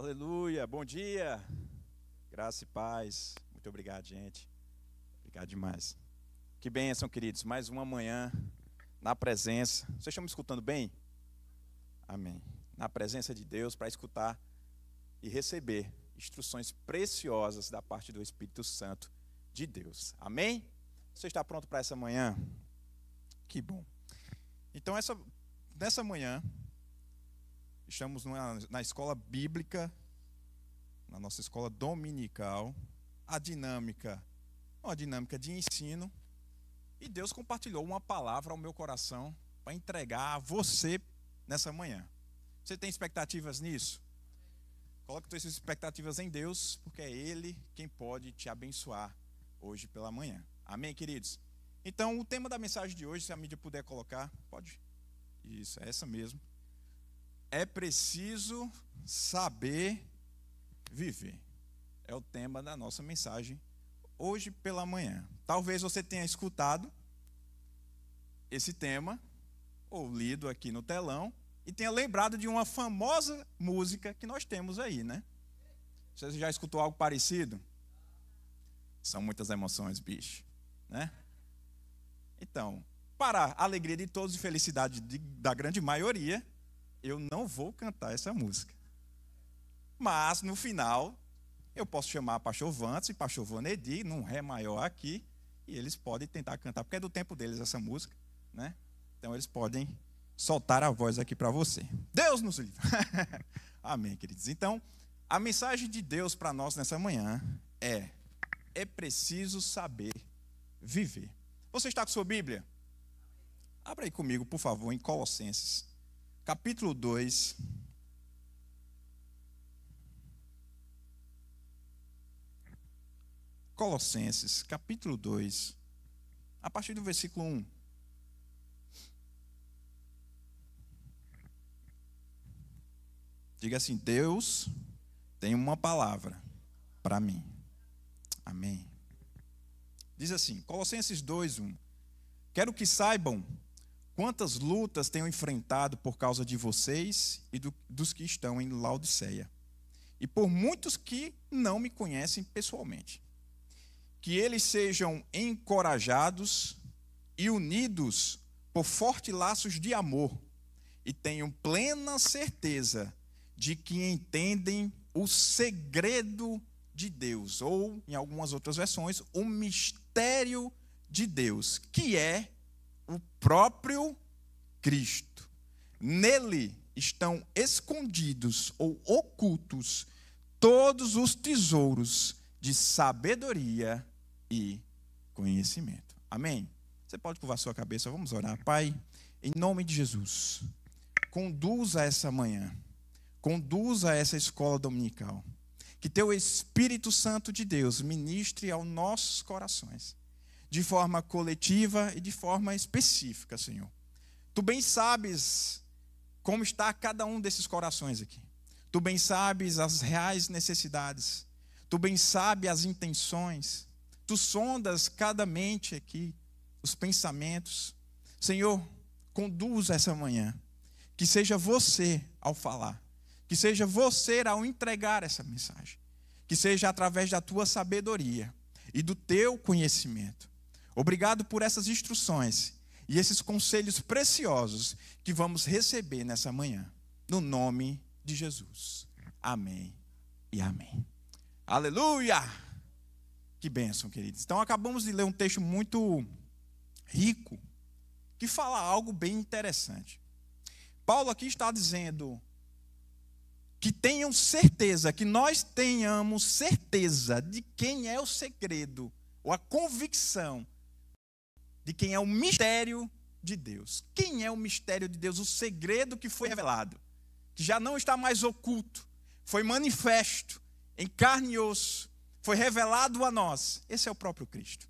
Aleluia, bom dia, graça e paz. Muito obrigado, gente. Obrigado demais. Que bênção, queridos. Mais uma manhã na presença. Vocês estão me escutando bem? Amém. Na presença de Deus para escutar e receber instruções preciosas da parte do Espírito Santo de Deus. Amém? Você está pronto para essa manhã? Que bom. Então, essa, nessa manhã, Estamos na escola bíblica, na nossa escola dominical. A dinâmica, uma dinâmica de ensino. E Deus compartilhou uma palavra ao meu coração para entregar a você nessa manhã. Você tem expectativas nisso? Coloque suas expectativas em Deus, porque é Ele quem pode te abençoar hoje pela manhã. Amém, queridos? Então, o tema da mensagem de hoje, se a mídia puder colocar, pode. Isso, é essa mesmo é preciso saber viver. É o tema da nossa mensagem hoje pela manhã. Talvez você tenha escutado esse tema, ou lido aqui no telão, e tenha lembrado de uma famosa música que nós temos aí, né? Você já escutou algo parecido? São muitas emoções, bicho, né? Então, para a alegria de todos e felicidade de, da grande maioria, eu não vou cantar essa música. Mas, no final, eu posso chamar Pastor Vantes e Pastor Vanedi, num Ré maior aqui, e eles podem tentar cantar, porque é do tempo deles essa música, né? Então eles podem soltar a voz aqui para você. Deus nos livre. Amém, queridos. Então, a mensagem de Deus para nós nessa manhã é: é preciso saber viver. Você está com sua Bíblia? Abra aí comigo, por favor, em Colossenses capítulo 2. Colossenses, capítulo 2, a partir do versículo 1. Diga assim: Deus tem uma palavra para mim. Amém. Diz assim, Colossenses 2, 1. Quero que saibam Quantas lutas tenho enfrentado por causa de vocês e do, dos que estão em Laodiceia, e por muitos que não me conhecem pessoalmente. Que eles sejam encorajados e unidos por fortes laços de amor, e tenham plena certeza de que entendem o segredo de Deus, ou, em algumas outras versões, o mistério de Deus, que é próprio Cristo. Nele estão escondidos ou ocultos todos os tesouros de sabedoria e conhecimento. Amém? Você pode curvar sua cabeça, vamos orar. Pai, em nome de Jesus, conduza essa manhã, conduza essa escola dominical. Que teu Espírito Santo de Deus ministre aos nossos corações de forma coletiva e de forma específica, Senhor. Tu bem sabes como está cada um desses corações aqui. Tu bem sabes as reais necessidades. Tu bem sabes as intenções. Tu sondas cada mente aqui, os pensamentos. Senhor, conduza essa manhã. Que seja você ao falar. Que seja você ao entregar essa mensagem. Que seja através da tua sabedoria e do teu conhecimento. Obrigado por essas instruções e esses conselhos preciosos que vamos receber nessa manhã. No nome de Jesus. Amém e amém. Aleluia! Que bênção, queridos. Então, acabamos de ler um texto muito rico que fala algo bem interessante. Paulo aqui está dizendo que tenham certeza, que nós tenhamos certeza de quem é o segredo, ou a convicção de quem é o mistério de Deus. Quem é o mistério de Deus? O segredo que foi revelado, que já não está mais oculto, foi manifesto em carne e osso, foi revelado a nós. Esse é o próprio Cristo.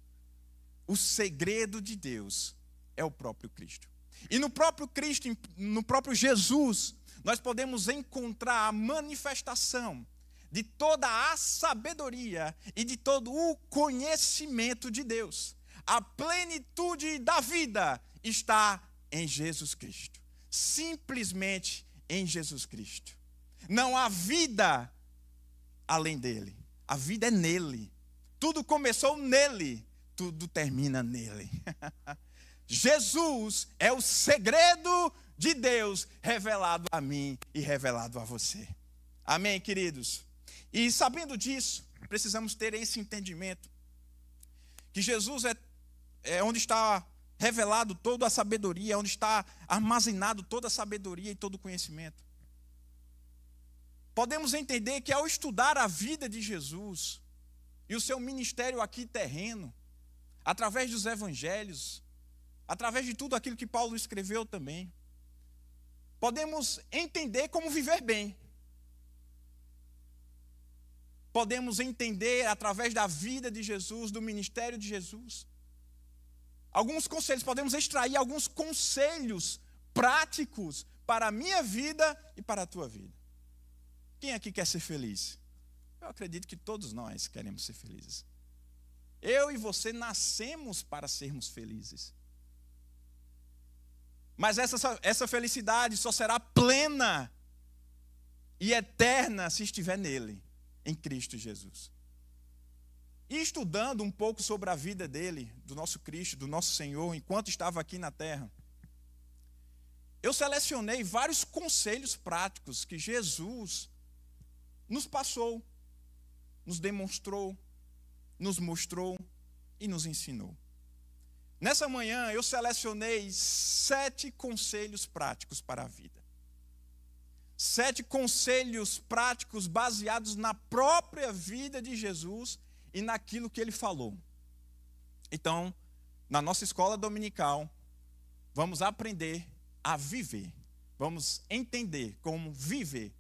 O segredo de Deus é o próprio Cristo. E no próprio Cristo, no próprio Jesus, nós podemos encontrar a manifestação de toda a sabedoria e de todo o conhecimento de Deus a plenitude da vida está em Jesus Cristo. Simplesmente em Jesus Cristo. Não há vida além dele. A vida é nele. Tudo começou nele, tudo termina nele. Jesus é o segredo de Deus revelado a mim e revelado a você. Amém, queridos? E sabendo disso, precisamos ter esse entendimento que Jesus é, é onde está revelado toda a sabedoria, onde está armazenado toda a sabedoria e todo o conhecimento. Podemos entender que ao estudar a vida de Jesus e o seu ministério aqui terreno, através dos evangelhos, através de tudo aquilo que Paulo escreveu também, podemos entender como viver bem. Podemos entender através da vida de Jesus, do ministério de Jesus, alguns conselhos, podemos extrair alguns conselhos práticos para a minha vida e para a tua vida. Quem aqui quer ser feliz? Eu acredito que todos nós queremos ser felizes. Eu e você nascemos para sermos felizes. Mas essa, essa felicidade só será plena e eterna se estiver nele, em Cristo Jesus. E estudando um pouco sobre a vida dele, do nosso Cristo, do nosso Senhor, enquanto estava aqui na terra, eu selecionei vários conselhos práticos que Jesus nos passou, nos demonstrou, nos mostrou e nos ensinou. Nessa manhã eu selecionei sete conselhos práticos para a vida. Sete conselhos práticos baseados na própria vida de Jesus e naquilo que ele falou. Então, na nossa escola dominical, vamos aprender a viver. Vamos entender como viver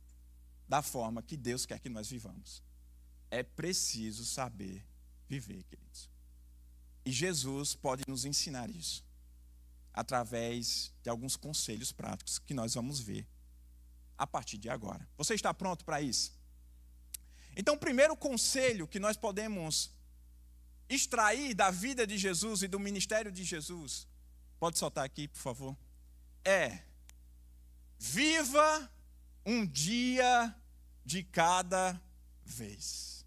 da forma que Deus quer que nós vivamos. É preciso saber viver, queridos. E Jesus pode nos ensinar isso através de alguns conselhos práticos que nós vamos ver a partir de agora. Você está pronto para isso? Então, o primeiro conselho que nós podemos extrair da vida de Jesus e do ministério de Jesus, pode soltar aqui, por favor, é: viva um dia de cada vez.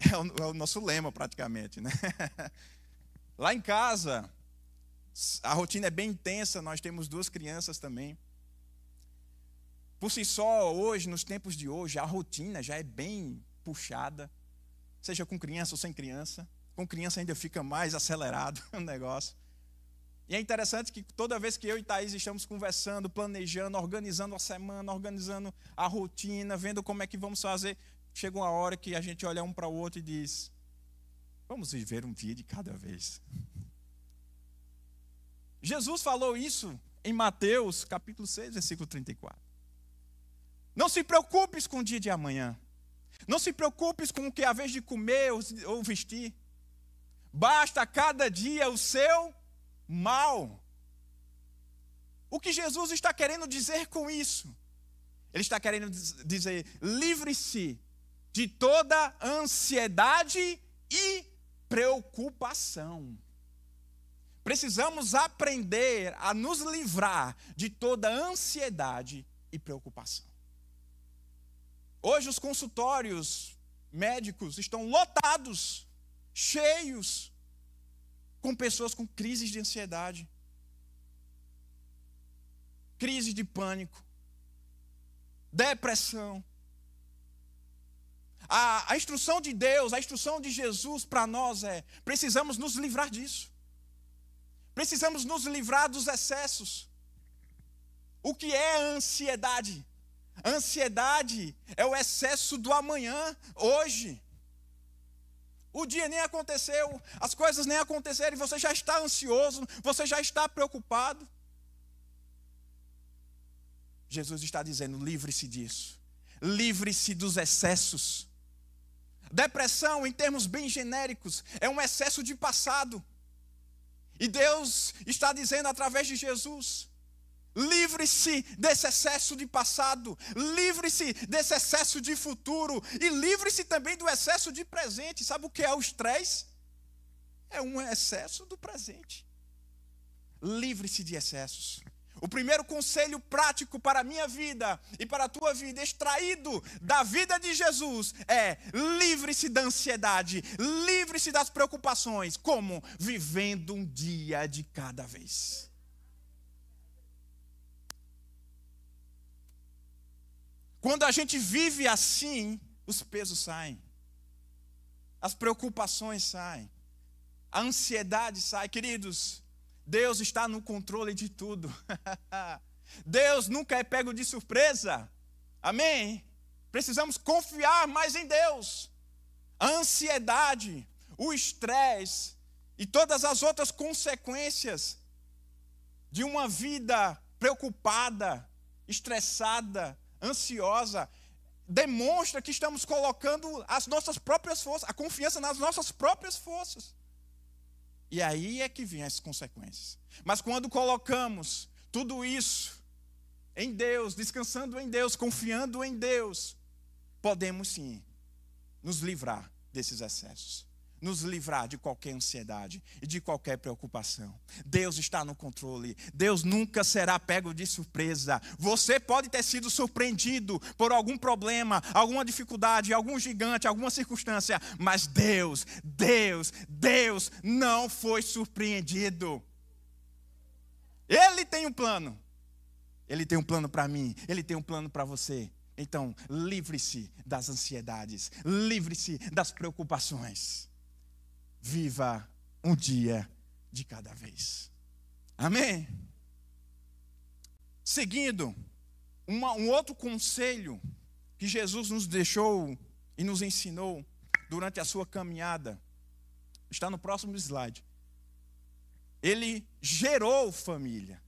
É o, é o nosso lema, praticamente, né? Lá em casa, a rotina é bem intensa, nós temos duas crianças também. Por si só, hoje, nos tempos de hoje, a rotina já é bem puxada, seja com criança ou sem criança. Com criança ainda fica mais acelerado o negócio. E é interessante que toda vez que eu e Thaís estamos conversando, planejando, organizando a semana, organizando a rotina, vendo como é que vamos fazer, chega uma hora que a gente olha um para o outro e diz: Vamos viver um dia de cada vez. Jesus falou isso em Mateus, capítulo 6, versículo 34. Não se preocupes com o dia de amanhã. Não se preocupes com o que a vez de comer ou vestir. Basta cada dia o seu mal. O que Jesus está querendo dizer com isso? Ele está querendo dizer: livre-se de toda ansiedade e preocupação. Precisamos aprender a nos livrar de toda ansiedade e preocupação. Hoje os consultórios médicos estão lotados, cheios, com pessoas com crises de ansiedade, crise de pânico, depressão. A, a instrução de Deus, a instrução de Jesus para nós é: precisamos nos livrar disso. Precisamos nos livrar dos excessos. O que é Ansiedade é o excesso do amanhã, hoje. O dia nem aconteceu, as coisas nem aconteceram e você já está ansioso, você já está preocupado. Jesus está dizendo: livre-se disso, livre-se dos excessos. Depressão, em termos bem genéricos, é um excesso de passado. E Deus está dizendo através de Jesus: Livre-se desse excesso de passado, livre-se desse excesso de futuro e livre-se também do excesso de presente. Sabe o que é o estresse? É um excesso do presente. Livre-se de excessos. O primeiro conselho prático para a minha vida e para a tua vida, extraído da vida de Jesus, é: livre-se da ansiedade, livre-se das preocupações. Como? Vivendo um dia de cada vez. Quando a gente vive assim, os pesos saem, as preocupações saem, a ansiedade sai. Queridos, Deus está no controle de tudo. Deus nunca é pego de surpresa. Amém? Precisamos confiar mais em Deus. A ansiedade, o estresse e todas as outras consequências de uma vida preocupada, estressada, ansiosa, demonstra que estamos colocando as nossas próprias forças, a confiança nas nossas próprias forças. E aí é que vem as consequências. Mas quando colocamos tudo isso em Deus, descansando em Deus, confiando em Deus, podemos sim nos livrar desses excessos nos livrar de qualquer ansiedade e de qualquer preocupação. Deus está no controle. Deus nunca será pego de surpresa. Você pode ter sido surpreendido por algum problema, alguma dificuldade, algum gigante, alguma circunstância, mas Deus, Deus, Deus não foi surpreendido. Ele tem um plano. Ele tem um plano para mim, ele tem um plano para você. Então, livre-se das ansiedades, livre-se das preocupações viva um dia de cada vez. Amém? Seguindo, uma, um outro conselho que Jesus nos deixou e nos ensinou durante a sua caminhada, está no próximo slide. Ele gerou família,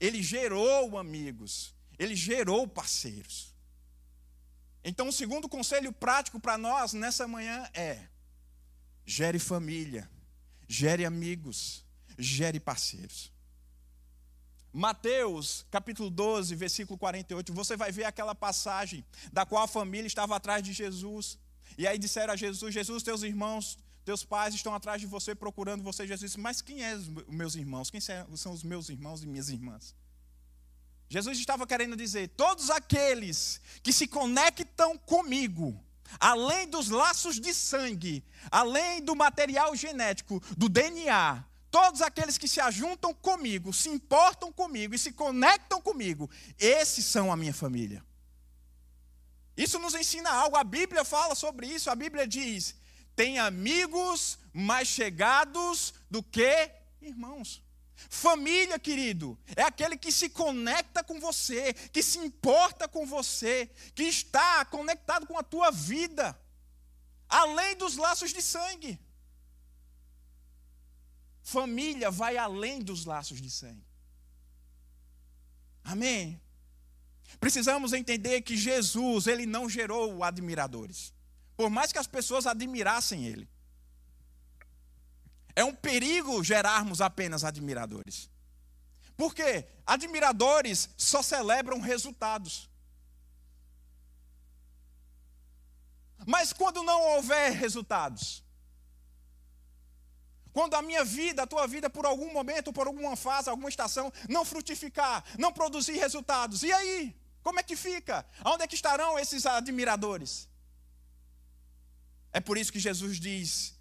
ele gerou amigos, ele gerou parceiros. Então, o segundo conselho prático para nós nessa manhã é: gere família, gere amigos, gere parceiros. Mateus, capítulo 12, versículo 48, você vai ver aquela passagem da qual a família estava atrás de Jesus. E aí disseram a Jesus: Jesus, teus irmãos, teus pais estão atrás de você, procurando você. Jesus disse: Mas quem é os meus irmãos? Quem são os meus irmãos e minhas irmãs? Jesus estava querendo dizer: todos aqueles que se conectam comigo, além dos laços de sangue, além do material genético, do DNA, todos aqueles que se ajuntam comigo, se importam comigo e se conectam comigo, esses são a minha família. Isso nos ensina algo, a Bíblia fala sobre isso, a Bíblia diz: tem amigos mais chegados do que irmãos. Família, querido, é aquele que se conecta com você, que se importa com você, que está conectado com a tua vida, além dos laços de sangue. Família vai além dos laços de sangue. Amém? Precisamos entender que Jesus, ele não gerou admiradores. Por mais que as pessoas admirassem ele. É um perigo gerarmos apenas admiradores. Por quê? Admiradores só celebram resultados. Mas quando não houver resultados, quando a minha vida, a tua vida, por algum momento, por alguma fase, alguma estação, não frutificar, não produzir resultados, e aí? Como é que fica? Onde é que estarão esses admiradores? É por isso que Jesus diz: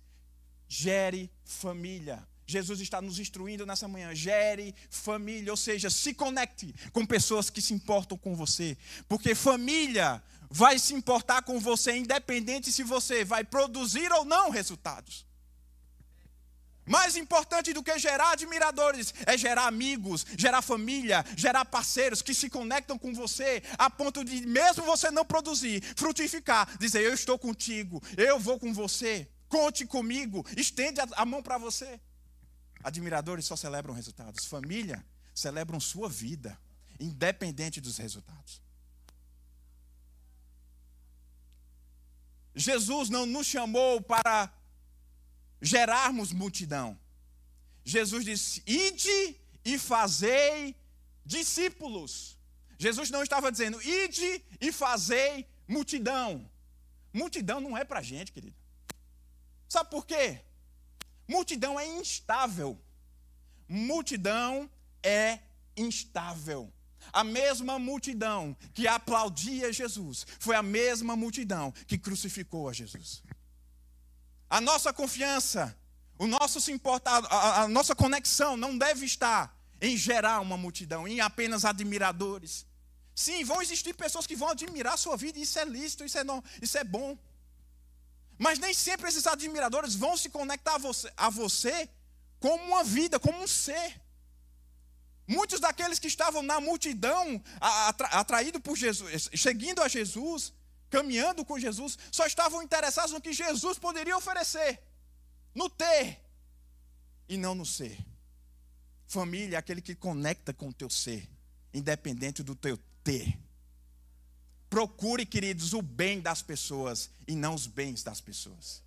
gere família. Jesus está nos instruindo nessa manhã. Gere família, ou seja, se conecte com pessoas que se importam com você. Porque família vai se importar com você, independente se você vai produzir ou não resultados. Mais importante do que gerar admiradores é gerar amigos, gerar família, gerar parceiros que se conectam com você a ponto de, mesmo você não produzir, frutificar, dizer: Eu estou contigo, eu vou com você. Conte comigo, estende a mão para você. Admiradores só celebram resultados. Família celebram sua vida, independente dos resultados. Jesus não nos chamou para gerarmos multidão. Jesus disse: Ide e fazei discípulos. Jesus não estava dizendo, ide e fazei multidão. Multidão não é para gente, querido. Sabe por quê? Multidão é instável. Multidão é instável. A mesma multidão que aplaudia Jesus foi a mesma multidão que crucificou a Jesus. A nossa confiança, o nosso se importar, a, a nossa conexão não deve estar em gerar uma multidão, em apenas admiradores. Sim, vão existir pessoas que vão admirar a sua vida, isso é lícito, isso é, não, isso é bom. Mas nem sempre esses admiradores vão se conectar a você, a você como uma vida, como um ser. Muitos daqueles que estavam na multidão, atraídos por Jesus, seguindo a Jesus, caminhando com Jesus, só estavam interessados no que Jesus poderia oferecer, no ter e não no ser. Família é aquele que conecta com o teu ser, independente do teu ter. Procure, queridos, o bem das pessoas e não os bens das pessoas.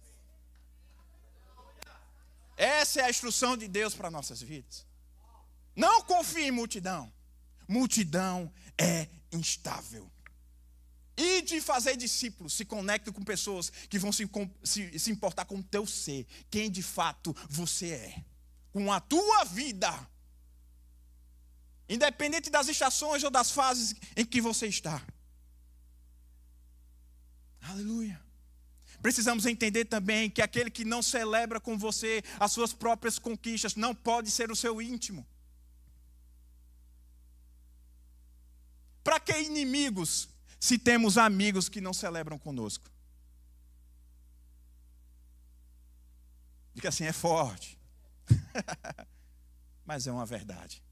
Essa é a instrução de Deus para nossas vidas. Não confie em multidão. Multidão é instável. E de fazer discípulos, se conecte com pessoas que vão se, se, se importar com o teu ser, quem de fato você é, com a tua vida. Independente das estações ou das fases em que você está. Aleluia. Precisamos entender também que aquele que não celebra com você as suas próprias conquistas não pode ser o seu íntimo. Para que inimigos se temos amigos que não celebram conosco? Diga assim, é forte. Mas é uma verdade.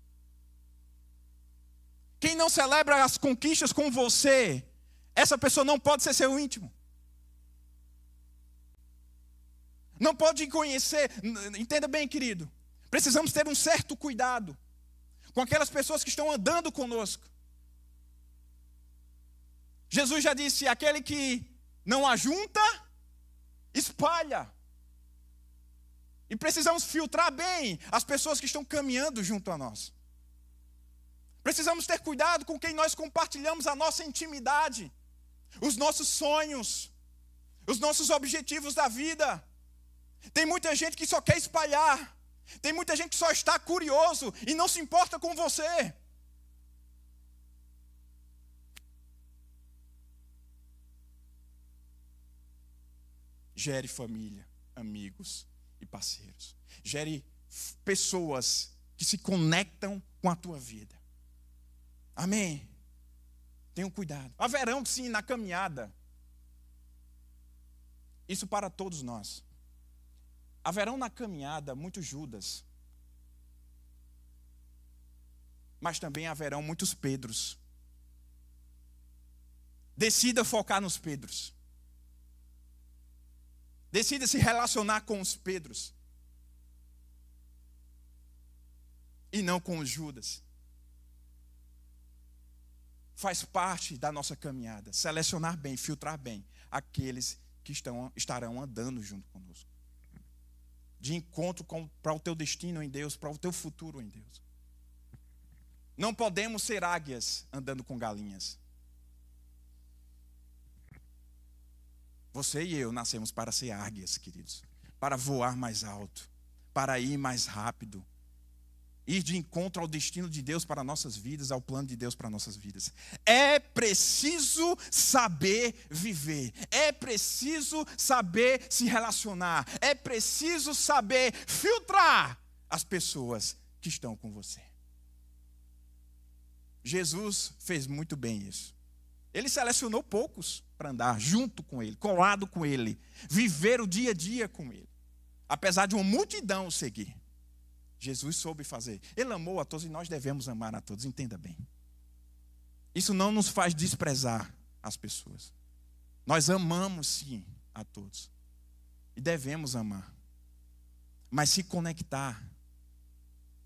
Quem não celebra as conquistas com você, essa pessoa não pode ser seu íntimo. Não pode conhecer. Entenda bem, querido. Precisamos ter um certo cuidado com aquelas pessoas que estão andando conosco. Jesus já disse: aquele que não ajunta, espalha. E precisamos filtrar bem as pessoas que estão caminhando junto a nós. Precisamos ter cuidado com quem nós compartilhamos a nossa intimidade, os nossos sonhos, os nossos objetivos da vida. Tem muita gente que só quer espalhar, tem muita gente que só está curioso e não se importa com você. Gere família, amigos e parceiros. Gere pessoas que se conectam com a tua vida. Amém? Tenham cuidado. Haverão, sim, na caminhada. Isso para todos nós. Haverão na caminhada muitos Judas. Mas também haverão muitos Pedros. Decida focar nos Pedros. Decida se relacionar com os Pedros. E não com os Judas. Faz parte da nossa caminhada. Selecionar bem, filtrar bem aqueles que estão, estarão andando junto conosco. De encontro para o teu destino em Deus, para o teu futuro em Deus. Não podemos ser águias andando com galinhas. Você e eu nascemos para ser águias, queridos, para voar mais alto, para ir mais rápido, ir de encontro ao destino de Deus para nossas vidas, ao plano de Deus para nossas vidas. É preciso saber viver, é preciso saber se relacionar, é preciso saber filtrar as pessoas que estão com você. Jesus fez muito bem isso. Ele selecionou poucos para andar junto com ele, colado com ele, viver o dia a dia com ele. Apesar de uma multidão seguir, Jesus soube fazer. Ele amou a todos e nós devemos amar a todos, entenda bem. Isso não nos faz desprezar as pessoas. Nós amamos sim a todos e devemos amar. Mas se conectar,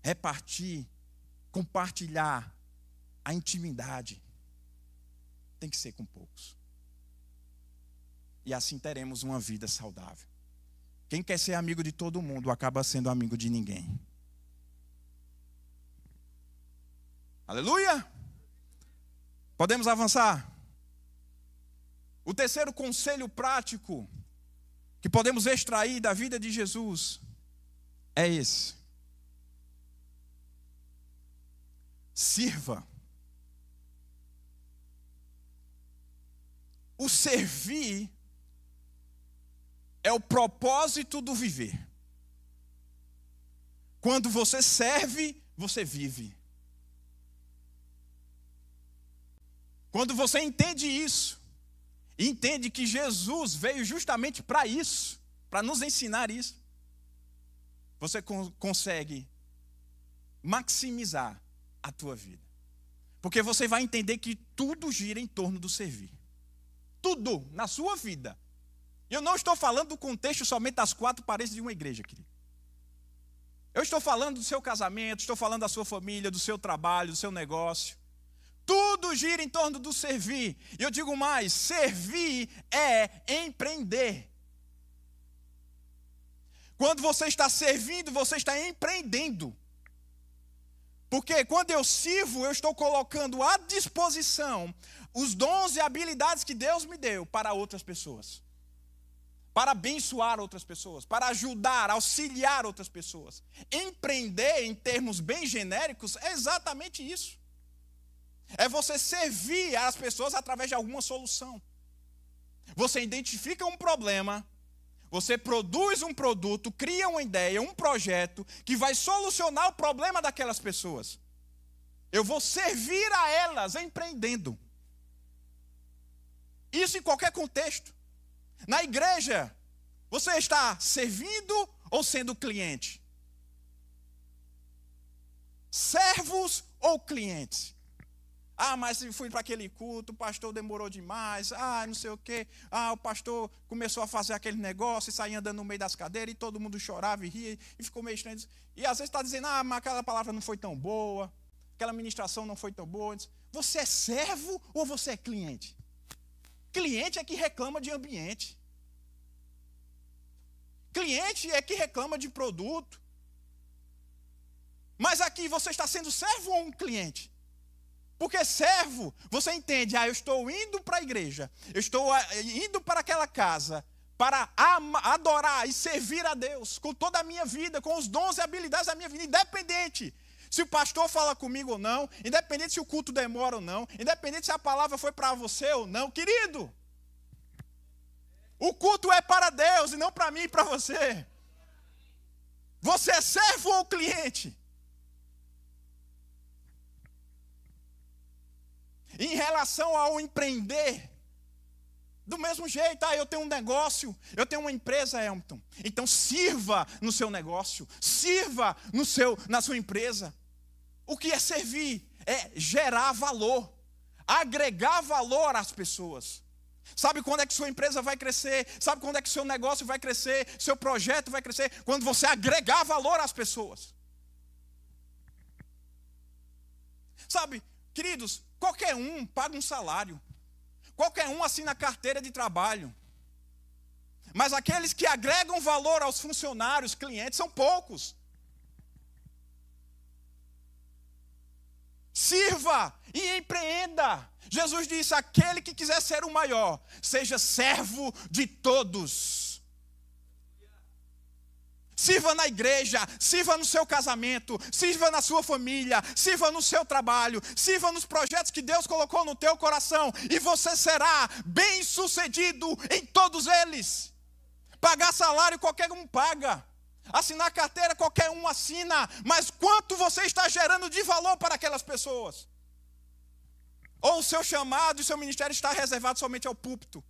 repartir, compartilhar a intimidade, tem que ser com poucos. E assim teremos uma vida saudável. Quem quer ser amigo de todo mundo acaba sendo amigo de ninguém. Aleluia! Podemos avançar? O terceiro conselho prático que podemos extrair da vida de Jesus é esse. Sirva. O servir é o propósito do viver. Quando você serve, você vive. Quando você entende isso, entende que Jesus veio justamente para isso, para nos ensinar isso, você consegue maximizar a tua vida. Porque você vai entender que tudo gira em torno do servir. Tudo na sua vida. Eu não estou falando do contexto somente das quatro paredes de uma igreja, querido. Eu estou falando do seu casamento, estou falando da sua família, do seu trabalho, do seu negócio. Tudo gira em torno do servir. E eu digo mais: servir é empreender. Quando você está servindo, você está empreendendo. Porque quando eu sirvo, eu estou colocando à disposição os dons e habilidades que Deus me deu para outras pessoas. Para abençoar outras pessoas, para ajudar, auxiliar outras pessoas. Empreender, em termos bem genéricos, é exatamente isso. É você servir as pessoas através de alguma solução. Você identifica um problema, você produz um produto, cria uma ideia, um projeto que vai solucionar o problema daquelas pessoas. Eu vou servir a elas empreendendo. Isso em qualquer contexto. Na igreja, você está servindo ou sendo cliente? Servos ou clientes? Ah, mas fui para aquele culto, o pastor demorou demais. Ah, não sei o quê. Ah, o pastor começou a fazer aquele negócio e saía andando no meio das cadeiras e todo mundo chorava e ria e ficou meio estranho. E às vezes está dizendo, ah, mas aquela palavra não foi tão boa, aquela ministração não foi tão boa. Você é servo ou você é cliente? Cliente é que reclama de ambiente. Cliente é que reclama de produto. Mas aqui você está sendo servo ou um cliente? Porque servo, você entende, ah, eu estou indo para a igreja, eu estou ah, indo para aquela casa para adorar e servir a Deus com toda a minha vida, com os dons e habilidades da minha vida, independente se o pastor fala comigo ou não, independente se o culto demora ou não, independente se a palavra foi para você ou não, querido. O culto é para Deus e não para mim e para você. Você é servo ou cliente? Em relação ao empreender, do mesmo jeito, ah, eu tenho um negócio, eu tenho uma empresa, Elton. Então sirva no seu negócio, sirva no seu, na sua empresa. O que é servir? É gerar valor, agregar valor às pessoas. Sabe quando é que sua empresa vai crescer? Sabe quando é que seu negócio vai crescer? Seu projeto vai crescer? Quando você agregar valor às pessoas. Sabe, queridos, Qualquer um paga um salário. Qualquer um assina carteira de trabalho. Mas aqueles que agregam valor aos funcionários, clientes, são poucos. Sirva e empreenda. Jesus disse: aquele que quiser ser o maior, seja servo de todos. Sirva na igreja, sirva no seu casamento, sirva na sua família, sirva no seu trabalho, sirva nos projetos que Deus colocou no teu coração e você será bem-sucedido em todos eles. Pagar salário qualquer um paga. Assinar carteira qualquer um assina, mas quanto você está gerando de valor para aquelas pessoas? Ou o seu chamado e o seu ministério está reservado somente ao púlpito?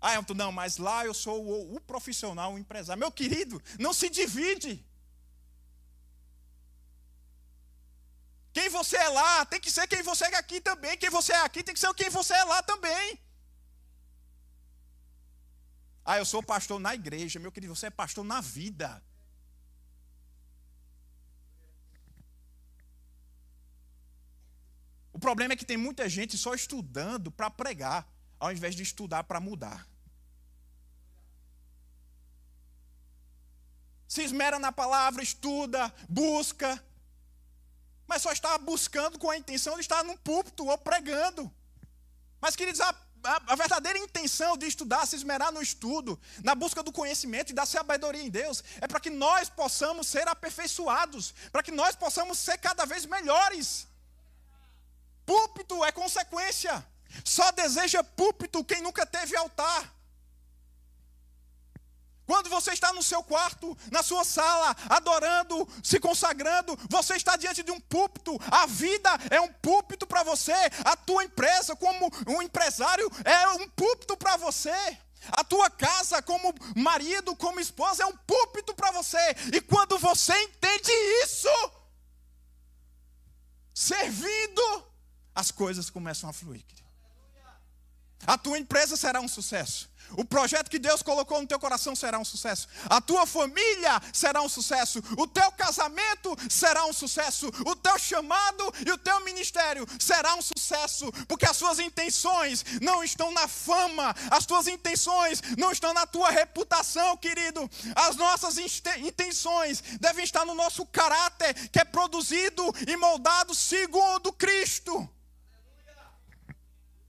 Ah, Elton, não, mas lá eu sou o, o profissional, o empresário. Meu querido, não se divide. Quem você é lá tem que ser quem você é aqui também. Quem você é aqui tem que ser quem você é lá também. Ah, eu sou pastor na igreja. Meu querido, você é pastor na vida. O problema é que tem muita gente só estudando para pregar, ao invés de estudar para mudar. Se esmera na palavra, estuda, busca, mas só está buscando com a intenção de estar num púlpito ou pregando. Mas, queridos, a, a, verdadeira intenção de estudar, se esmerar no estudo, na busca do conhecimento e da sabedoria em Deus, é para que nós possamos ser aperfeiçoados, para que nós possamos ser cada vez melhores. Púlpito é consequência. Só deseja púlpito quem nunca teve altar. Quando você está no seu quarto, na sua sala, adorando, se consagrando, você está diante de um púlpito. A vida é um púlpito para você. A tua empresa, como um empresário, é um púlpito para você. A tua casa, como marido, como esposa, é um púlpito para você. E quando você entende isso, servindo, as coisas começam a fluir. A tua empresa será um sucesso. O projeto que Deus colocou no teu coração será um sucesso. A tua família será um sucesso. O teu casamento será um sucesso. O teu chamado e o teu ministério será um sucesso. Porque as suas intenções não estão na fama. As tuas intenções não estão na tua reputação, querido. As nossas intenções devem estar no nosso caráter, que é produzido e moldado segundo Cristo.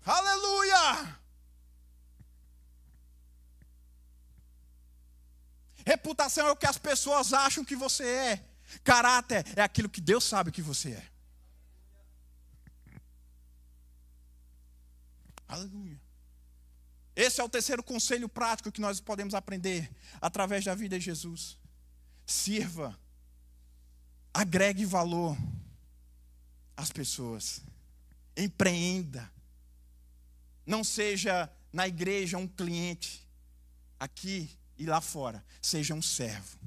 Aleluia! Reputação é o que as pessoas acham que você é. Caráter é aquilo que Deus sabe que você é. Aleluia. Esse é o terceiro conselho prático que nós podemos aprender através da vida de Jesus. Sirva, agregue valor às pessoas, empreenda. Não seja na igreja um cliente. Aqui e lá fora, seja um servo.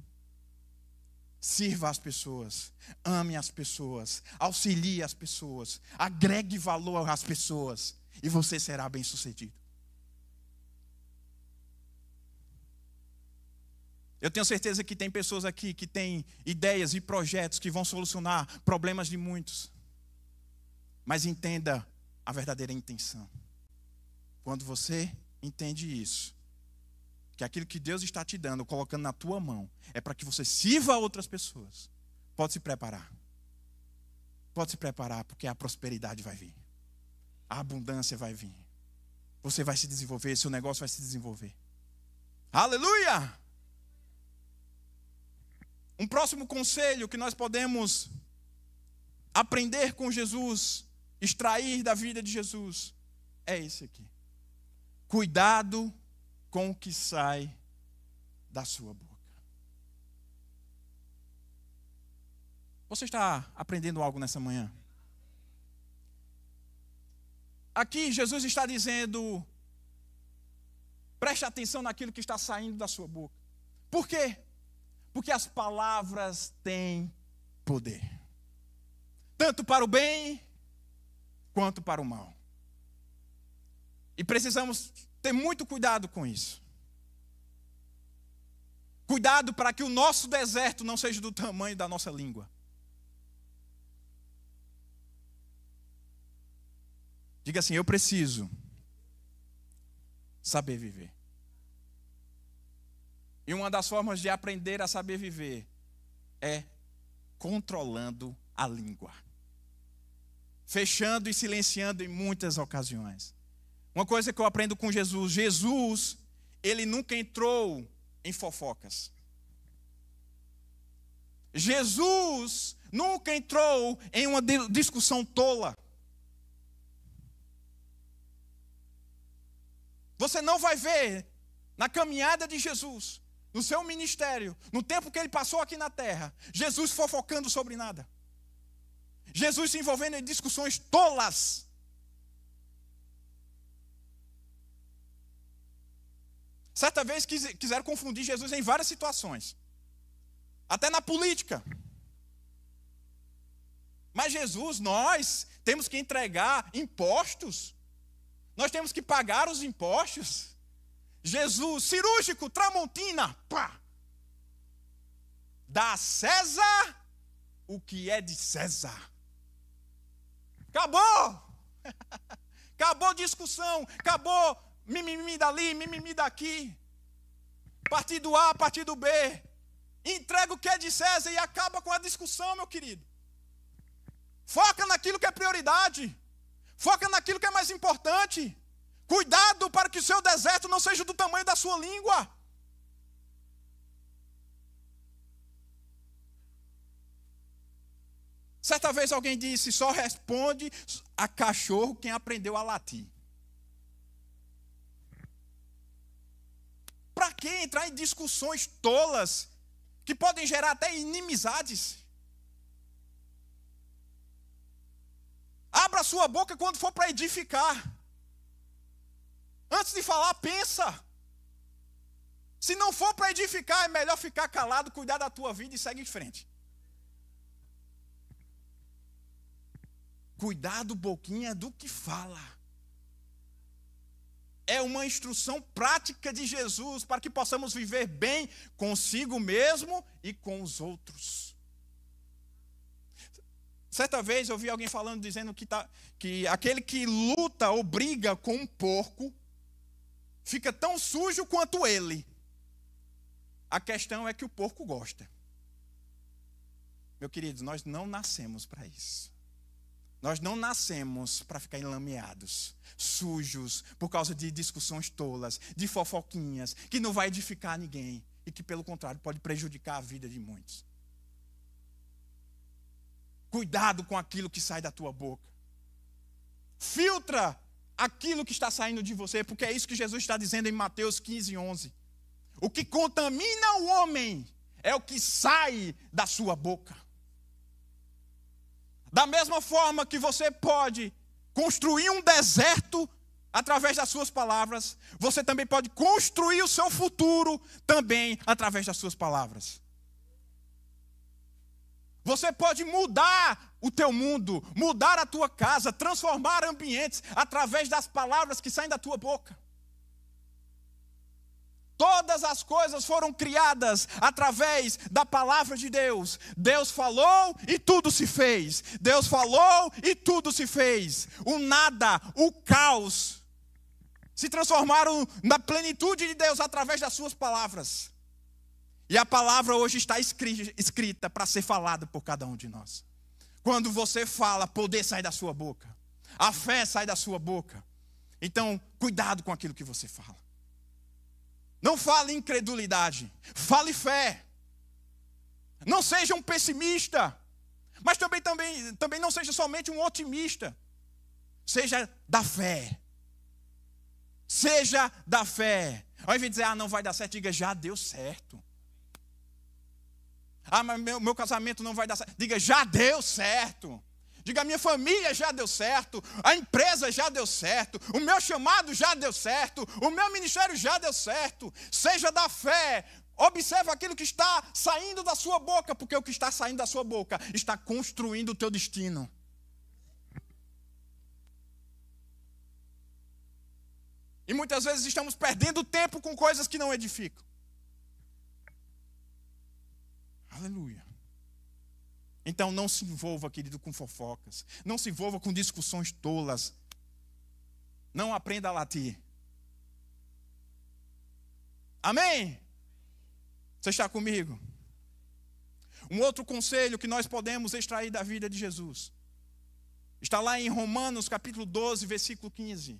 Sirva as pessoas, ame as pessoas, auxilie as pessoas, agregue valor às pessoas e você será bem sucedido. Eu tenho certeza que tem pessoas aqui que têm ideias e projetos que vão solucionar problemas de muitos. Mas entenda a verdadeira intenção. Quando você entende isso, que aquilo que Deus está te dando, colocando na tua mão, é para que você sirva a outras pessoas. Pode se preparar. Pode se preparar, porque a prosperidade vai vir. A abundância vai vir. Você vai se desenvolver, seu negócio vai se desenvolver. Aleluia! Um próximo conselho que nós podemos aprender com Jesus, extrair da vida de Jesus, é esse aqui. Cuidado com o que sai da sua boca. Você está aprendendo algo nessa manhã? Aqui Jesus está dizendo: preste atenção naquilo que está saindo da sua boca. Por quê? Porque as palavras têm poder, tanto para o bem quanto para o mal. E precisamos ter muito cuidado com isso. Cuidado para que o nosso deserto não seja do tamanho da nossa língua. Diga assim: eu preciso saber viver. E uma das formas de aprender a saber viver é controlando a língua. Fechando e silenciando em muitas ocasiões. Uma coisa que eu aprendo com Jesus: Jesus, ele nunca entrou em fofocas. Jesus nunca entrou em uma discussão tola. Você não vai ver na caminhada de Jesus, no seu ministério, no tempo que ele passou aqui na terra, Jesus fofocando sobre nada. Jesus se envolvendo em discussões tolas. Certa vez quiseram confundir Jesus em várias situações, até na política. Mas Jesus, nós temos que entregar impostos, nós temos que pagar os impostos. Jesus, cirúrgico, Tramontina, pá. Dá a César o que é de César. Acabou! Acabou discussão, acabou mimimi dali, mimimi daqui. Partido A, partido B. Entrega o que é de César e acaba com a discussão, meu querido. Foca naquilo que é prioridade. Foca naquilo que é mais importante. Cuidado para que o seu deserto não seja do tamanho da sua língua. Certa vez alguém disse: só responde a cachorro quem aprendeu a latir. Para que entrar em discussões tolas que podem gerar até inimizades? Abra sua boca quando for para edificar. Antes de falar, pensa. Se não for para edificar, é melhor ficar calado, cuidar da tua vida e segue em frente. Cuidado, boquinha, do que fala. É uma instrução prática de Jesus para que possamos viver bem consigo mesmo e com os outros. Certa vez eu vi alguém falando, dizendo que, tá, que aquele que luta ou briga com um porco fica tão sujo quanto ele. A questão é que o porco gosta. Meu querido, nós não nascemos para isso. Nós não nascemos para ficar enlameados, sujos, por causa de discussões tolas, de fofoquinhas, que não vai edificar ninguém e que, pelo contrário, pode prejudicar a vida de muitos. Cuidado com aquilo que sai da tua boca. Filtra aquilo que está saindo de você, porque é isso que Jesus está dizendo em Mateus 15, 11. O que contamina o homem é o que sai da sua boca. Da mesma forma que você pode construir um deserto através das suas palavras, você também pode construir o seu futuro também através das suas palavras. Você pode mudar o teu mundo, mudar a tua casa, transformar ambientes através das palavras que saem da tua boca. Todas as coisas foram criadas através da palavra de Deus. Deus falou e tudo se fez. Deus falou e tudo se fez. O nada, o caos, se transformaram na plenitude de Deus através das suas palavras. E a palavra hoje está escrita para ser falada por cada um de nós. Quando você fala, poder sai da sua boca. A fé sai da sua boca. Então, cuidado com aquilo que você fala. Não fale incredulidade, fale fé. Não seja um pessimista, mas também, também, também não seja somente um otimista. Seja da fé. Seja da fé. Ao invés de dizer, ah, não vai dar certo, diga, já deu certo. Ah, mas meu, meu casamento não vai dar certo. Diga, já deu certo. Diga, a minha família já deu certo, a empresa já deu certo, o meu chamado já deu certo, o meu ministério já deu certo. Seja da fé, observe aquilo que está saindo da sua boca, porque o que está saindo da sua boca está construindo o teu destino. E muitas vezes estamos perdendo tempo com coisas que não edificam. Aleluia. Então não se envolva, querido, com fofocas. Não se envolva com discussões tolas. Não aprenda a latir. Amém? Você está comigo? Um outro conselho que nós podemos extrair da vida de Jesus está lá em Romanos capítulo 12, versículo 15,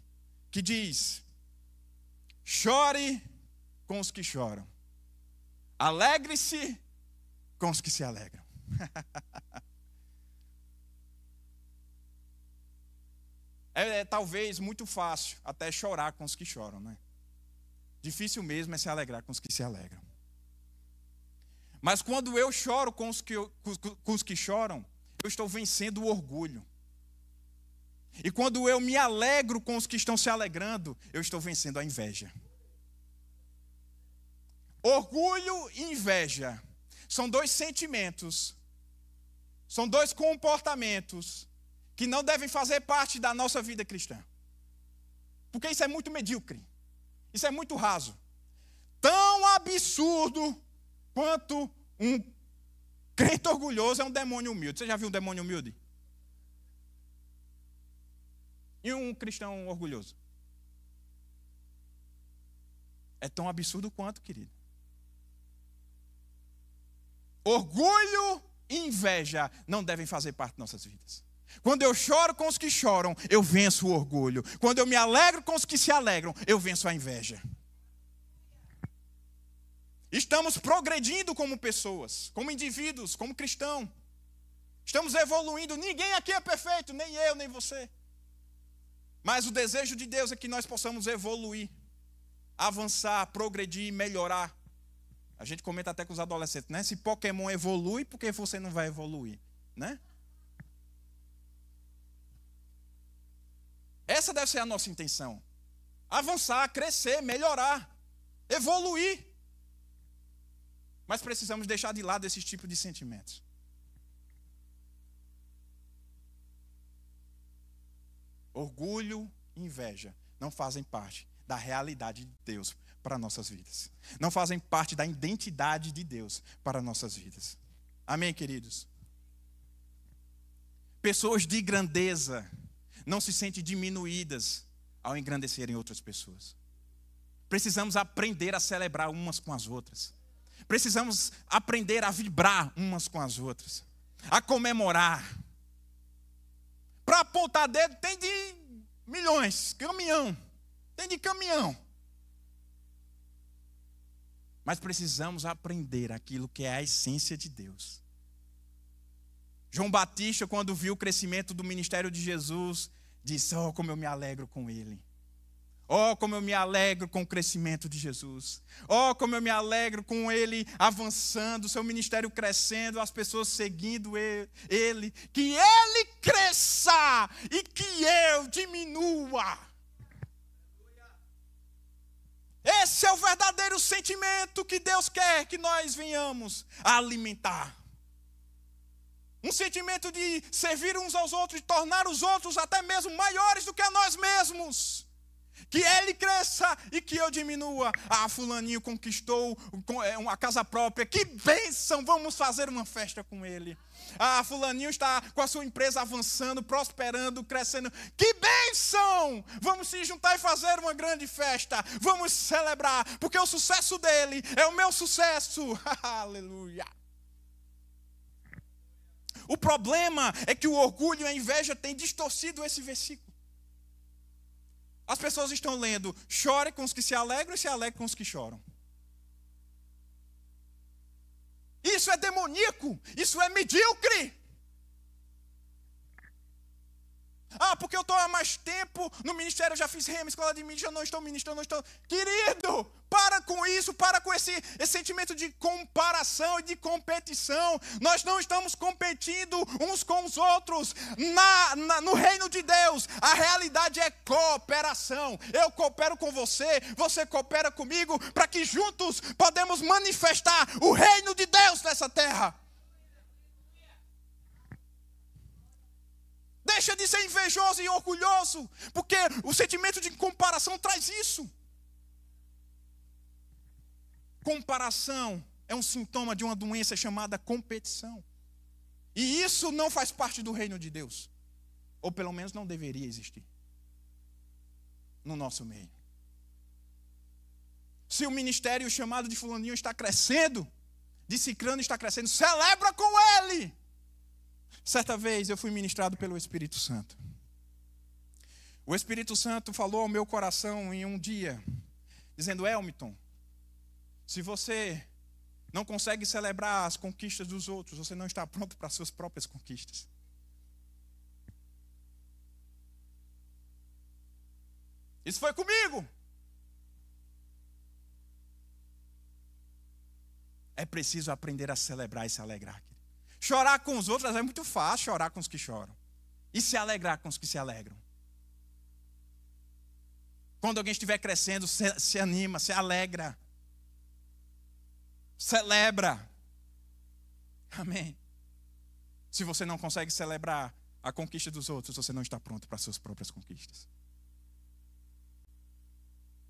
que diz: Chore com os que choram, alegre-se com os que se alegram. é, é, talvez muito fácil até chorar com os que choram, né? Difícil mesmo é se alegrar com os que se alegram. Mas quando eu choro com os que, com os que choram, eu estou vencendo o orgulho. E quando eu me alegro com os que estão se alegrando, eu estou vencendo a inveja. Orgulho e inveja são dois sentimentos, são dois comportamentos que não devem fazer parte da nossa vida cristã. Porque isso é muito medíocre, isso é muito raso. Tão absurdo quanto um crente orgulhoso é um demônio humilde. Você já viu um demônio humilde? E um cristão orgulhoso? É tão absurdo quanto, querido. Orgulho e inveja não devem fazer parte de nossas vidas. Quando eu choro com os que choram, eu venço o orgulho. Quando eu me alegro com os que se alegram, eu venço a inveja. Estamos progredindo como pessoas, como indivíduos, como cristãos. Estamos evoluindo. Ninguém aqui é perfeito, nem eu, nem você. Mas o desejo de Deus é que nós possamos evoluir, avançar, progredir, melhorar. A gente comenta até com os adolescentes, né? Se Pokémon evolui, por que você não vai evoluir, né? Essa deve ser a nossa intenção. Avançar, crescer, melhorar, evoluir. Mas precisamos deixar de lado esse tipo de sentimentos. Orgulho e inveja não fazem parte da realidade de Deus para nossas vidas. Não fazem parte da identidade de Deus para nossas vidas. Amém, queridos? Pessoas de grandeza não se sentem diminuídas ao engrandecerem outras pessoas. Precisamos aprender a celebrar umas com as outras. Precisamos aprender a vibrar umas com as outras, a comemorar. Para apontar dedo tem de milhões, caminhão, tem de caminhão. Mas precisamos aprender aquilo que é a essência de Deus. João Batista, quando viu o crescimento do ministério de Jesus, disse: Oh, como eu me alegro com ele. Oh, como eu me alegro com o crescimento de Jesus. Oh, como eu me alegro com ele avançando, seu ministério crescendo, as pessoas seguindo ele. Que ele cresça e que eu diminua. Esse é o verdadeiro sentimento que Deus quer que nós venhamos alimentar. Um sentimento de servir uns aos outros, de tornar os outros até mesmo maiores do que a nós mesmos. Que ele cresça e que eu diminua. Ah, Fulaninho conquistou é, uma casa própria. Que bênção! Vamos fazer uma festa com ele. Ah, Fulaninho está com a sua empresa avançando, prosperando, crescendo. Que bênção! Vamos se juntar e fazer uma grande festa. Vamos celebrar, porque o sucesso dele é o meu sucesso. Aleluia. O problema é que o orgulho e a inveja têm distorcido esse versículo. As pessoas estão lendo: chore com os que se alegram e se alegre com os que choram. Isso é demoníaco, isso é medíocre. Ah, porque eu estou há mais tempo no ministério, eu já fiz rema, escola de mídia, eu não estou ministrando, não estou. Querido, para com isso, para com esse, esse sentimento de comparação e de competição. Nós não estamos competindo uns com os outros. Na, na, no reino de Deus, a realidade é cooperação. Eu coopero com você, você coopera comigo, para que juntos podemos manifestar o reino de Deus nessa terra. Deixa de ser invejoso e orgulhoso, porque o sentimento de comparação traz isso. Comparação é um sintoma de uma doença chamada competição. E isso não faz parte do reino de Deus. Ou pelo menos não deveria existir no nosso meio. Se o ministério chamado de fulaninho está crescendo, de cicrano está crescendo, celebra com ele. Certa vez eu fui ministrado pelo Espírito Santo. O Espírito Santo falou ao meu coração em um dia, dizendo: Elmiton, se você não consegue celebrar as conquistas dos outros, você não está pronto para as suas próprias conquistas. Isso foi comigo. É preciso aprender a celebrar e se alegrar. Chorar com os outros é muito fácil, chorar com os que choram. E se alegrar com os que se alegram. Quando alguém estiver crescendo, se, se anima, se alegra. Celebra. Amém. Se você não consegue celebrar a conquista dos outros, você não está pronto para as suas próprias conquistas.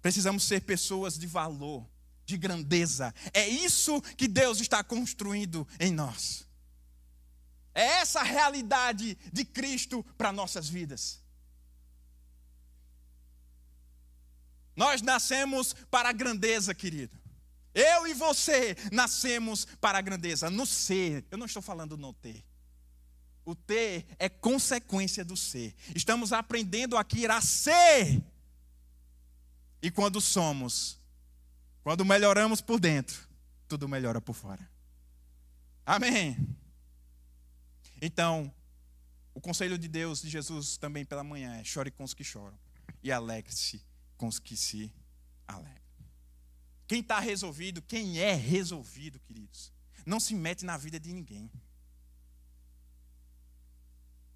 Precisamos ser pessoas de valor, de grandeza. É isso que Deus está construindo em nós. É essa a realidade de Cristo para nossas vidas. Nós nascemos para a grandeza, querido. Eu e você nascemos para a grandeza, no ser. Eu não estou falando no ter. O ter é consequência do ser. Estamos aprendendo aqui a ser. E quando somos, quando melhoramos por dentro, tudo melhora por fora. Amém. Então, o conselho de Deus, de Jesus também pela manhã é: chore com os que choram e alegre-se com os que se alegram. Quem está resolvido, quem é resolvido, queridos, não se mete na vida de ninguém.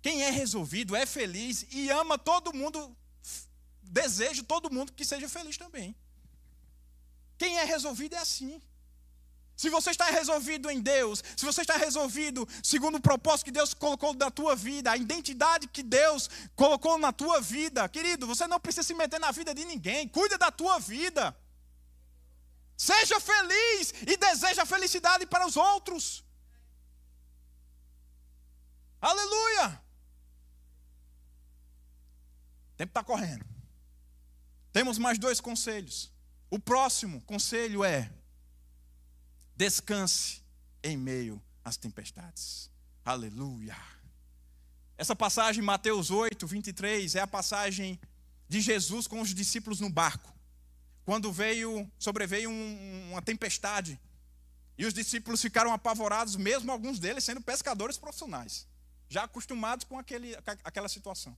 Quem é resolvido é feliz e ama todo mundo, deseja todo mundo que seja feliz também. Quem é resolvido é assim. Se você está resolvido em Deus, se você está resolvido segundo o propósito que Deus colocou na tua vida, a identidade que Deus colocou na tua vida, querido, você não precisa se meter na vida de ninguém, cuida da tua vida. Seja feliz e deseja felicidade para os outros. Aleluia! O tempo está correndo. Temos mais dois conselhos. O próximo conselho é: Descanse em meio às tempestades. Aleluia. Essa passagem, Mateus 8, 23, é a passagem de Jesus com os discípulos no barco. Quando veio, sobreveio um, uma tempestade. E os discípulos ficaram apavorados, mesmo alguns deles sendo pescadores profissionais, já acostumados com aquele, aquela situação.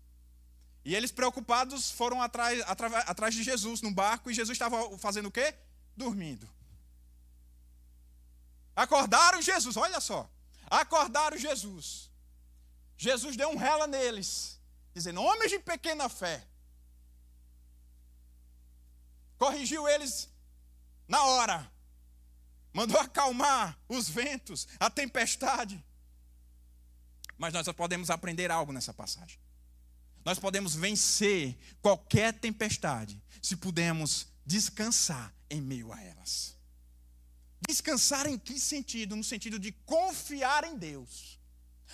E eles preocupados foram atrás, atrás, atrás de Jesus no barco e Jesus estava fazendo o quê? Dormindo. Acordaram Jesus, olha só. Acordaram Jesus. Jesus deu um rela neles, dizendo: Homens de pequena fé. Corrigiu eles na hora. Mandou acalmar os ventos, a tempestade. Mas nós podemos aprender algo nessa passagem. Nós podemos vencer qualquer tempestade se pudermos descansar em meio a elas. Descansar em que sentido? No sentido de confiar em Deus.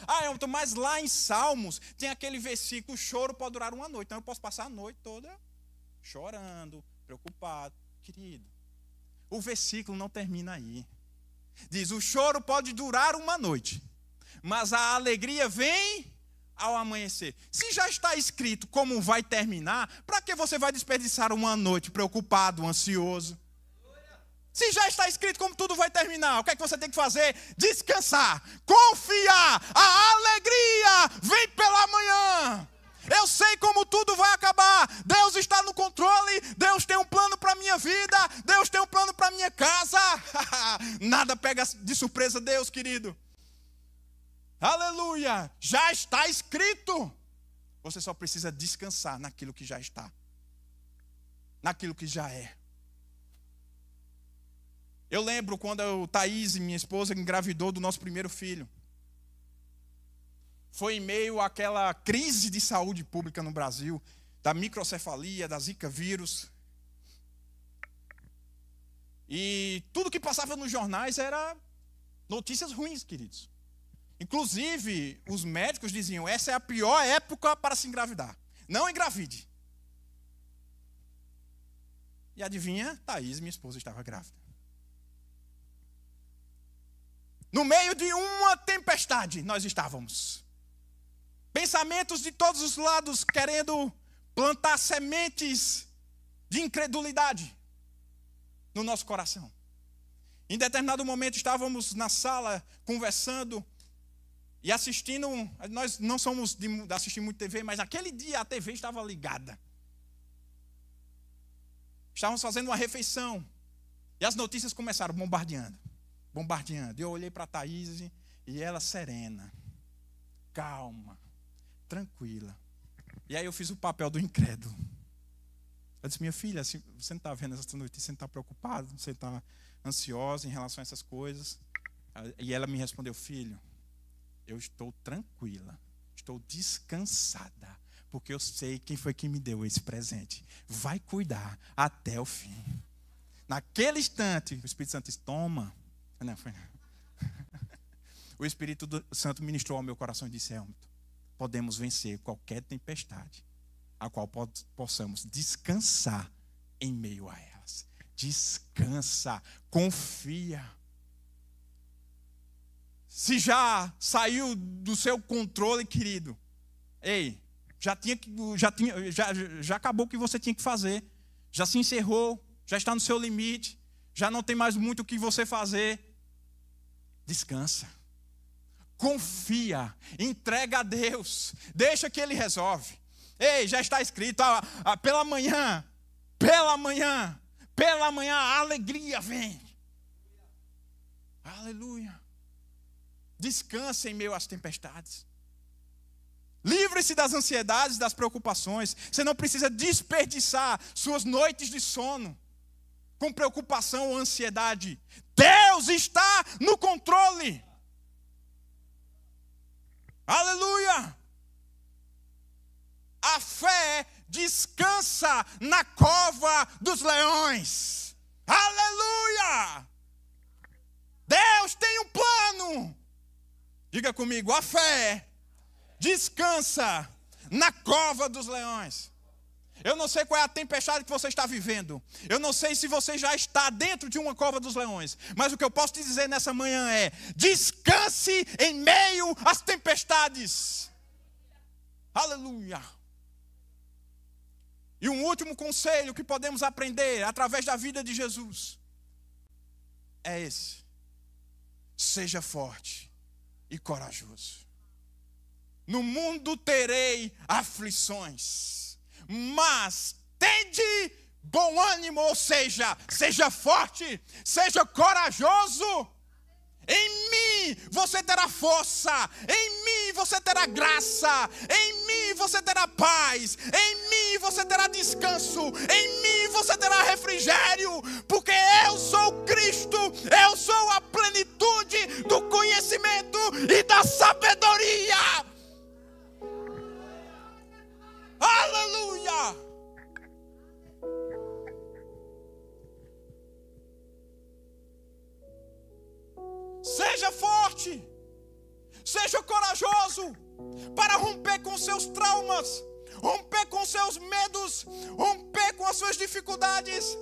Ah, Elton, mas lá em Salmos tem aquele versículo: o choro pode durar uma noite. Então eu posso passar a noite toda chorando, preocupado. Querido, o versículo não termina aí. Diz: o choro pode durar uma noite, mas a alegria vem ao amanhecer. Se já está escrito como vai terminar, para que você vai desperdiçar uma noite preocupado, ansioso? Se já está escrito como tudo vai terminar, o que é que você tem que fazer? Descansar, confiar, a alegria vem pela manhã. Eu sei como tudo vai acabar. Deus está no controle. Deus tem um plano para minha vida. Deus tem um plano para minha casa. Nada pega de surpresa Deus, querido. Aleluia! Já está escrito. Você só precisa descansar naquilo que já está. Naquilo que já é. Eu lembro quando o Thaís, minha esposa, engravidou do nosso primeiro filho. Foi em meio àquela crise de saúde pública no Brasil, da microcefalia, da Zika vírus. E tudo que passava nos jornais era notícias ruins, queridos. Inclusive, os médicos diziam: essa é a pior época para se engravidar. Não engravide. E adivinha, Thaís, minha esposa, estava grávida. No meio de uma tempestade, nós estávamos. Pensamentos de todos os lados querendo plantar sementes de incredulidade no nosso coração. Em determinado momento estávamos na sala conversando e assistindo. Nós não somos de assistir muito TV, mas aquele dia a TV estava ligada. Estávamos fazendo uma refeição e as notícias começaram bombardeando bombardeando. Eu olhei para a Thaís e ela serena, calma, tranquila. E aí eu fiz o papel do incrédulo. Eu disse, minha filha, você não está vendo essa notícia, você não está preocupado, você está ansiosa em relação a essas coisas. E ela me respondeu, filho, eu estou tranquila, estou descansada, porque eu sei quem foi que me deu esse presente. Vai cuidar até o fim. Naquele instante, o Espírito Santo disse: toma, não, foi. O Espírito Santo ministrou ao meu coração e disse: Helmut, podemos vencer qualquer tempestade, a qual possamos descansar em meio a elas. Descansa, confia. se já saiu do seu controle, querido, ei, já tinha já tinha já, já acabou o que você tinha que fazer. Já se encerrou, já está no seu limite, já não tem mais muito o que você fazer. Descansa. Confia, entrega a Deus, deixa que ele resolve. Ei, já está escrito, pela manhã, pela manhã, pela manhã a alegria vem. Aleluia. Descanse em meio às tempestades. Livre-se das ansiedades, das preocupações. Você não precisa desperdiçar suas noites de sono com preocupação ou ansiedade. Deus está no controle. Aleluia! A fé descansa na cova dos leões. Aleluia! Deus tem um plano. Diga comigo, a fé descansa na cova dos leões. Eu não sei qual é a tempestade que você está vivendo. Eu não sei se você já está dentro de uma cova dos leões. Mas o que eu posso te dizer nessa manhã é: descanse em meio às tempestades. Aleluia. E um último conselho que podemos aprender através da vida de Jesus é esse: seja forte e corajoso. No mundo terei aflições, mas tende bom ânimo, ou seja, seja forte, seja corajoso. Em mim você terá força, em mim você terá graça, em mim você terá paz, em mim você terá descanso, em mim você terá refrigério, porque eu sou Cristo, eu sou a plenitude do conhecimento e da sabedoria. Aleluia! Seja forte, seja corajoso para romper com seus traumas, romper com seus medos, romper com as suas dificuldades.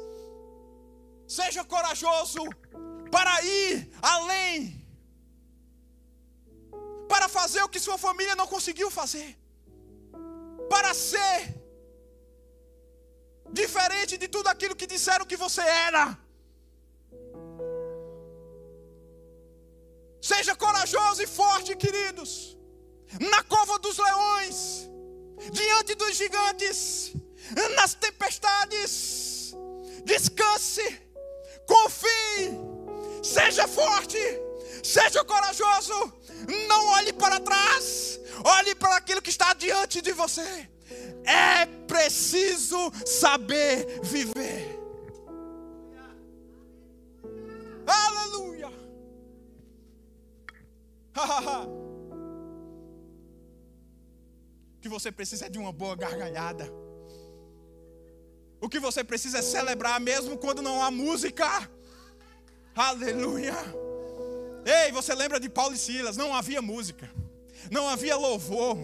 Seja corajoso para ir além, para fazer o que sua família não conseguiu fazer para ser diferente de tudo aquilo que disseram que você era. Seja corajoso e forte, queridos, na cova dos leões, diante dos gigantes, nas tempestades. Descanse, confie, seja forte, seja corajoso, não olhe para trás, olhe para aquilo que está diante de você. É preciso saber viver. Aleluia. o que você precisa é de uma boa gargalhada. O que você precisa é celebrar mesmo quando não há música. Aleluia. Ei, você lembra de Paulo e Silas? Não havia música não havia louvor,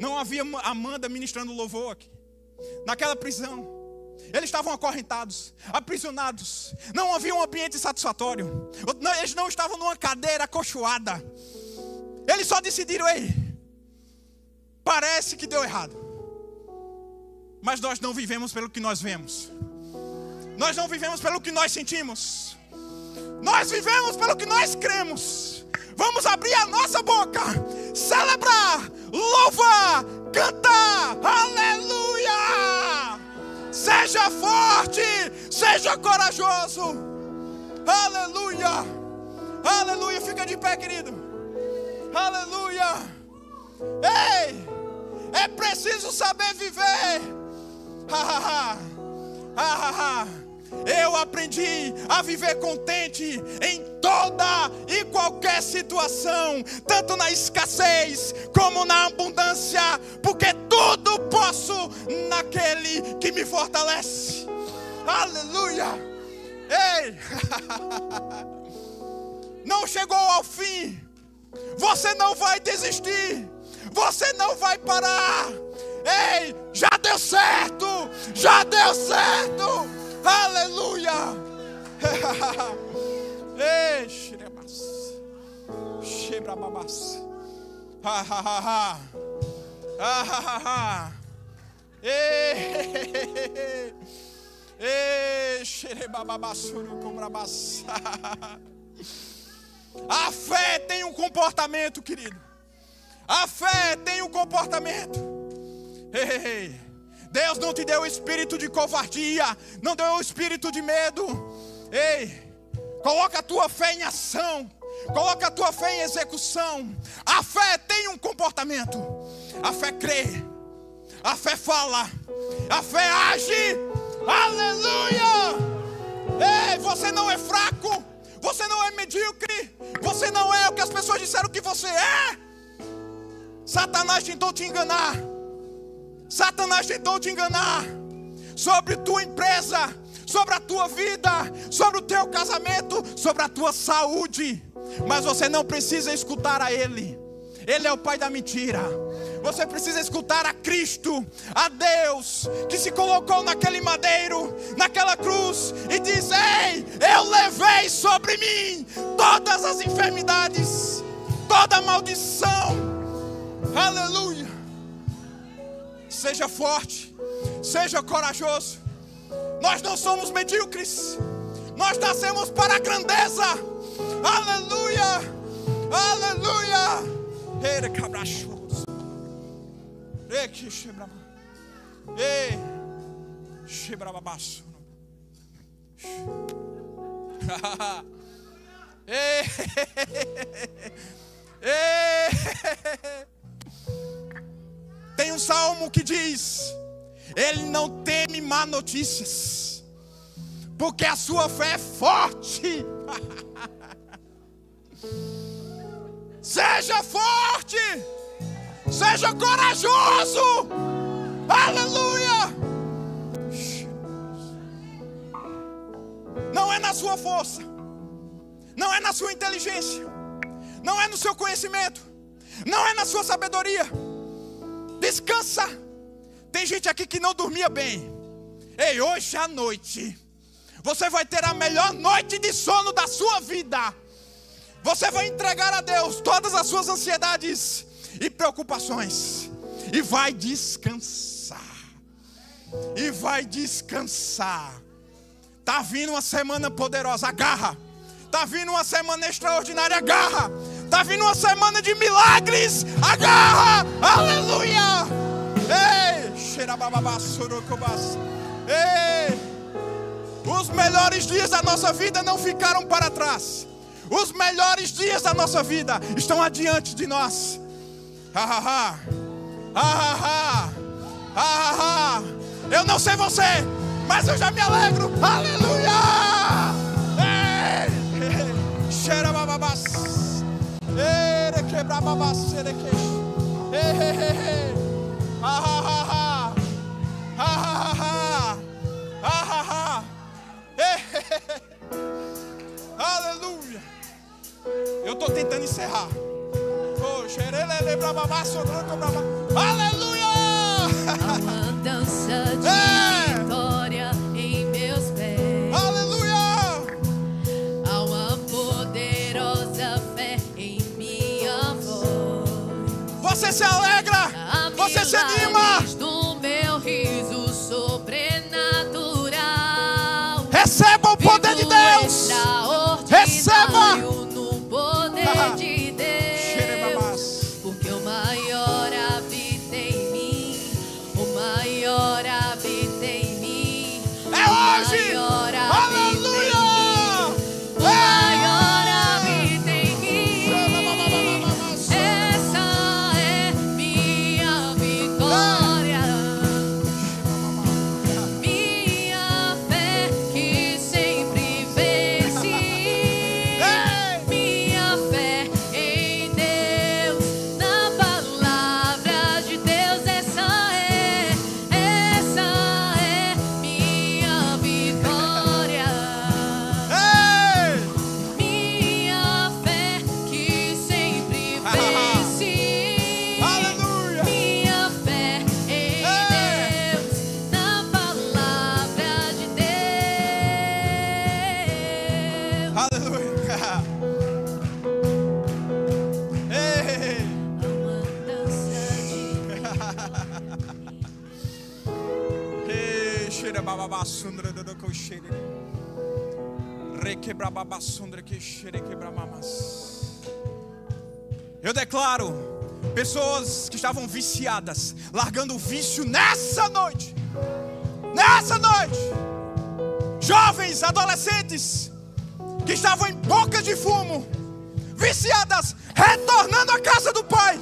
não havia Amanda ministrando louvor aqui, naquela prisão. Eles estavam acorrentados, aprisionados, não havia um ambiente satisfatório, eles não estavam numa cadeira acolchoada, eles só decidiram, ei, parece que deu errado, mas nós não vivemos pelo que nós vemos, nós não vivemos pelo que nós sentimos, nós vivemos pelo que nós cremos. Vamos abrir a nossa boca, Seja forte, seja corajoso, aleluia, aleluia. Fica de pé, querido, aleluia. Ei, é preciso saber viver, ha ha ha, ha ha ha. Eu aprendi a viver contente em toda e qualquer situação, tanto na escassez como na abundância, porque tudo posso naquele que me fortalece. Aleluia! Ei! Não chegou ao fim. Você não vai desistir. Você não vai parar. Ei, já deu certo. Já deu certo. Aleluia! A fé tem um comportamento, querido. A fé tem um comportamento. Ei, Deus não te deu o espírito de covardia, não deu o espírito de medo. Ei, coloca a tua fé em ação, coloca a tua fé em execução. A fé tem um comportamento. A fé crê, a fé fala, a fé age. Aleluia! Ei, você não é fraco. Você não é medíocre. Você não é o que as pessoas disseram que você é. Satanás tentou te enganar. Satanás tentou te enganar sobre tua empresa, sobre a tua vida, sobre o teu casamento, sobre a tua saúde. Mas você não precisa escutar a ele. Ele é o pai da mentira. Você precisa escutar a Cristo, a Deus, que se colocou naquele madeiro, naquela cruz, e diz: Ei, eu levei sobre mim todas as enfermidades, toda maldição. Aleluia. Seja forte, seja corajoso. Nós não somos medíocres, nós nascemos para a grandeza. Aleluia, aleluia. Ei, ei. Tem um salmo que diz: Ele não teme má notícias, porque a sua fé é forte. Seja forte. Seja corajoso. Aleluia. Não é na sua força. Não é na sua inteligência. Não é no seu conhecimento. Não é na sua sabedoria. Descansa. Tem gente aqui que não dormia bem. Ei, hoje à noite. Você vai ter a melhor noite de sono da sua vida. Você vai entregar a Deus todas as suas ansiedades e preocupações, e vai descansar. E vai descansar. Tá vindo uma semana poderosa, agarra. Tá vindo uma semana extraordinária, agarra. Tá vindo uma semana de milagres, agarra. Aleluia. Ei, xerabababassurocobas. Ei, os melhores dias da nossa vida não ficaram para trás. Os melhores dias da nossa vida estão adiante de nós. Ha, ha, ha. Ha, ha, ha. Ha, Eu não sei você, mas eu já me alegro. Aleluia! Cheira bababas. Ere quebra babas, ere que. Ha, ha, ha, ha. Ha, ha, ha, ha. Ha, ha, ha. Aleluia. Eu estou tentando encerrar. Aleluia! Uma dança de é. Se alegra! Você se anima! Eu declaro pessoas que estavam viciadas, largando o vício nessa noite. Nessa noite. Jovens, adolescentes que estavam em boca de fumo, viciadas, retornando à casa do Pai,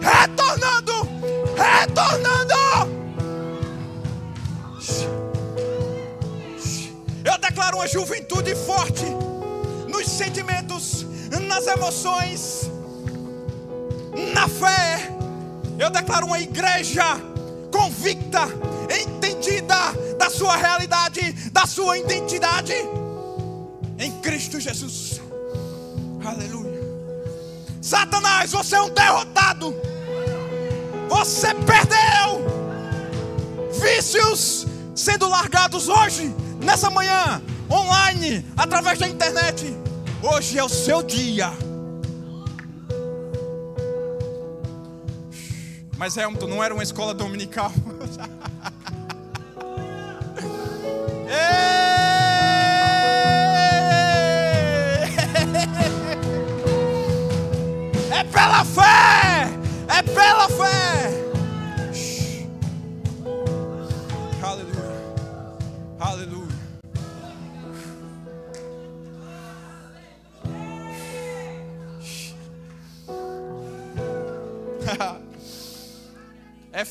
retornando, retornando. Eu declaro uma juventude forte sentimentos, nas emoções, na fé. Eu declaro uma igreja convicta, entendida da sua realidade, da sua identidade em Cristo Jesus. Aleluia. Satanás, você é um derrotado. Você perdeu. Vícios sendo largados hoje, nessa manhã, online, através da internet. Hoje é o seu dia. Mas Hamilton não era uma escola dominical. É pela fé!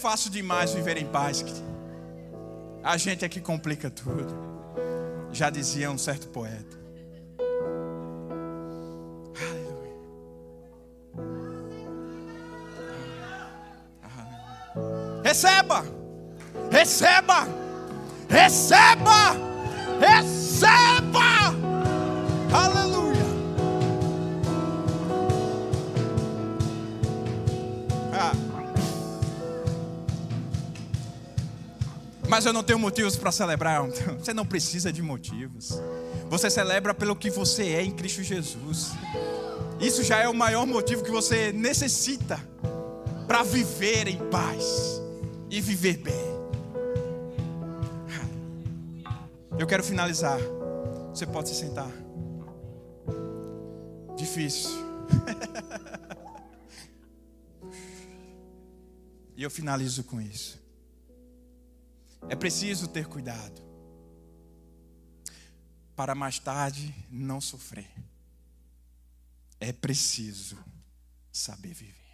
Fácil demais viver em paz. A gente é que complica tudo. Já dizia um certo poeta. Aleluia. Receba! Receba! Receba! Receba! Mas eu não tenho motivos para celebrar. Você não precisa de motivos. Você celebra pelo que você é em Cristo Jesus. Isso já é o maior motivo que você necessita para viver em paz e viver bem. Eu quero finalizar. Você pode se sentar. Difícil. e eu finalizo com isso. É preciso ter cuidado para mais tarde não sofrer. É preciso saber viver.